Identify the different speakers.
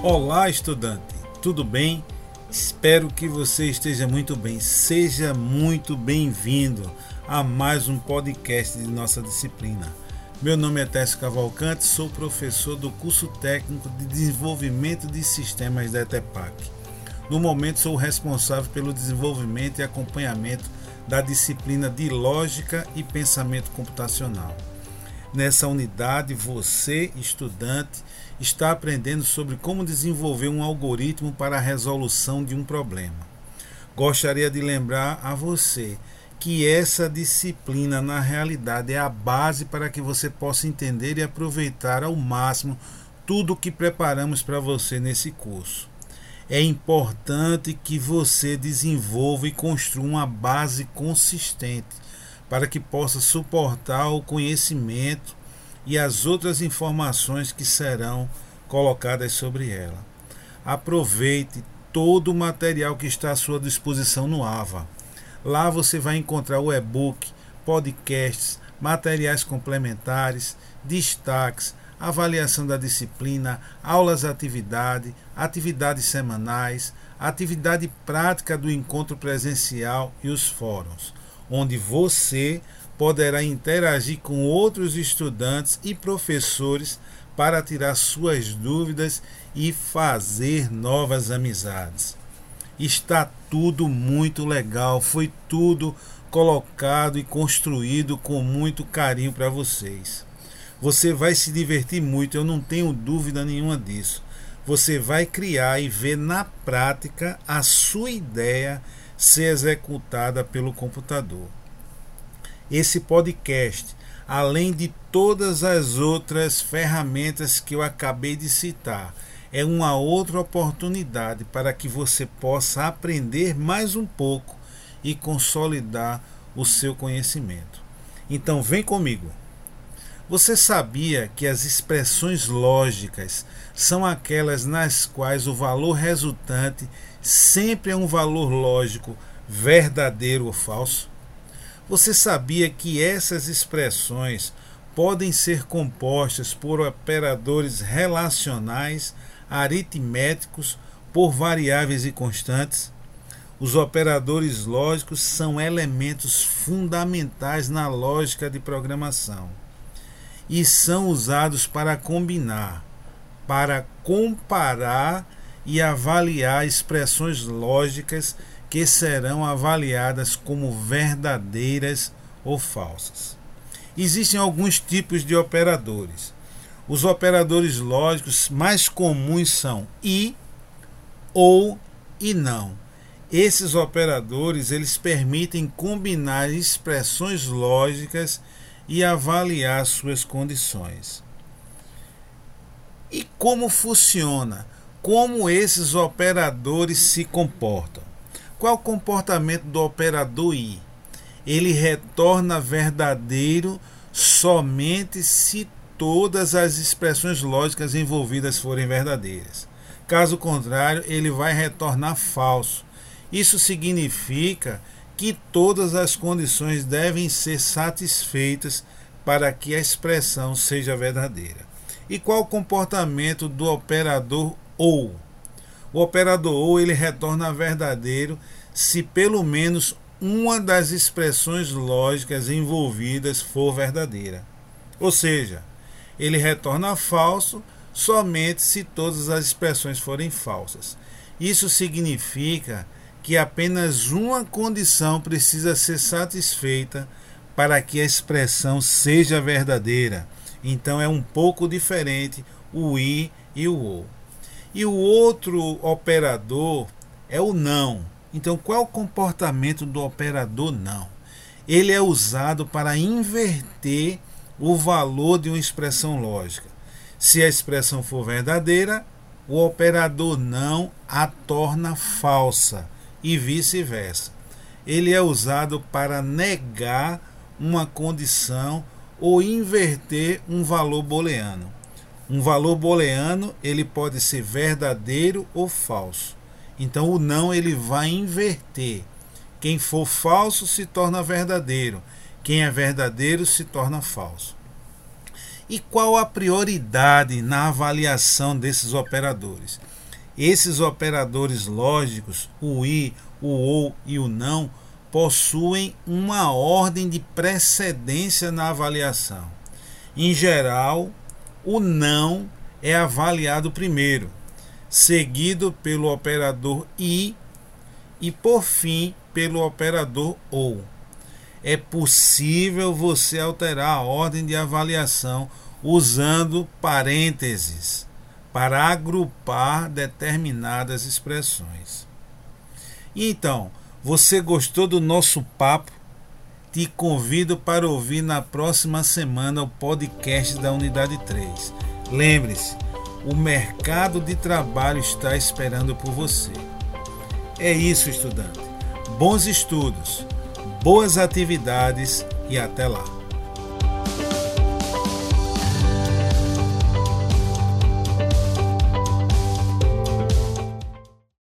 Speaker 1: Olá, estudante, tudo bem? Espero que você esteja muito bem. Seja muito bem-vindo a mais um podcast de nossa disciplina. Meu nome é Técio Cavalcante, sou professor do curso técnico de desenvolvimento de sistemas da ETEPAC. No momento, sou responsável pelo desenvolvimento e acompanhamento da disciplina de lógica e pensamento computacional. Nessa unidade, você, estudante, está aprendendo sobre como desenvolver um algoritmo para a resolução de um problema. Gostaria de lembrar a você que essa disciplina, na realidade, é a base para que você possa entender e aproveitar ao máximo tudo o que preparamos para você nesse curso. É importante que você desenvolva e construa uma base consistente para que possa suportar o conhecimento e as outras informações que serão colocadas sobre ela. Aproveite todo o material que está à sua disposição no AVA. Lá você vai encontrar o e-book, podcasts, materiais complementares, destaques, avaliação da disciplina, aulas atividade, atividades semanais, atividade prática do encontro presencial e os fóruns onde você poderá interagir com outros estudantes e professores para tirar suas dúvidas e fazer novas amizades. Está tudo muito legal, foi tudo colocado e construído com muito carinho para vocês. Você vai se divertir muito, eu não tenho dúvida nenhuma disso. Você vai criar e ver na prática a sua ideia ser executada pelo computador. Esse podcast, além de todas as outras ferramentas que eu acabei de citar, é uma outra oportunidade para que você possa aprender mais um pouco e consolidar o seu conhecimento. Então, vem comigo. Você sabia que as expressões lógicas são aquelas nas quais o valor resultante sempre é um valor lógico verdadeiro ou falso? Você sabia que essas expressões podem ser compostas por operadores relacionais, aritméticos, por variáveis e constantes? Os operadores lógicos são elementos fundamentais na lógica de programação e são usados para combinar, para comparar e avaliar expressões lógicas que serão avaliadas como verdadeiras ou falsas. Existem alguns tipos de operadores. Os operadores lógicos mais comuns são e, ou e não. Esses operadores eles permitem combinar expressões lógicas e avaliar suas condições. E como funciona? Como esses operadores se comportam? Qual o comportamento do operador I? Ele retorna verdadeiro somente se todas as expressões lógicas envolvidas forem verdadeiras. Caso contrário, ele vai retornar falso. Isso significa que todas as condições devem ser satisfeitas para que a expressão seja verdadeira. E qual o comportamento do operador OU? O operador ou ele retorna verdadeiro se pelo menos uma das expressões lógicas envolvidas for verdadeira. Ou seja, ele retorna falso somente se todas as expressões forem falsas. Isso significa que apenas uma condição precisa ser satisfeita para que a expressão seja verdadeira. Então é um pouco diferente o i e o ou. E o outro operador é o não. Então, qual é o comportamento do operador não? Ele é usado para inverter o valor de uma expressão lógica. Se a expressão for verdadeira, o operador não a torna falsa e vice-versa. Ele é usado para negar uma condição ou inverter um valor booleano. Um valor booleano ele pode ser verdadeiro ou falso. Então o não ele vai inverter. Quem for falso se torna verdadeiro. Quem é verdadeiro se torna falso. E qual a prioridade na avaliação desses operadores? Esses operadores lógicos, o i, o ou e o não, possuem uma ordem de precedência na avaliação. Em geral, o não é avaliado primeiro, seguido pelo operador i e por fim pelo operador ou. É possível você alterar a ordem de avaliação usando parênteses para agrupar determinadas expressões. Então, você gostou do nosso papo? Te convido para ouvir na próxima semana o podcast da Unidade 3. Lembre-se, o mercado de trabalho está esperando por você. É isso, estudante. Bons estudos, boas atividades e até lá.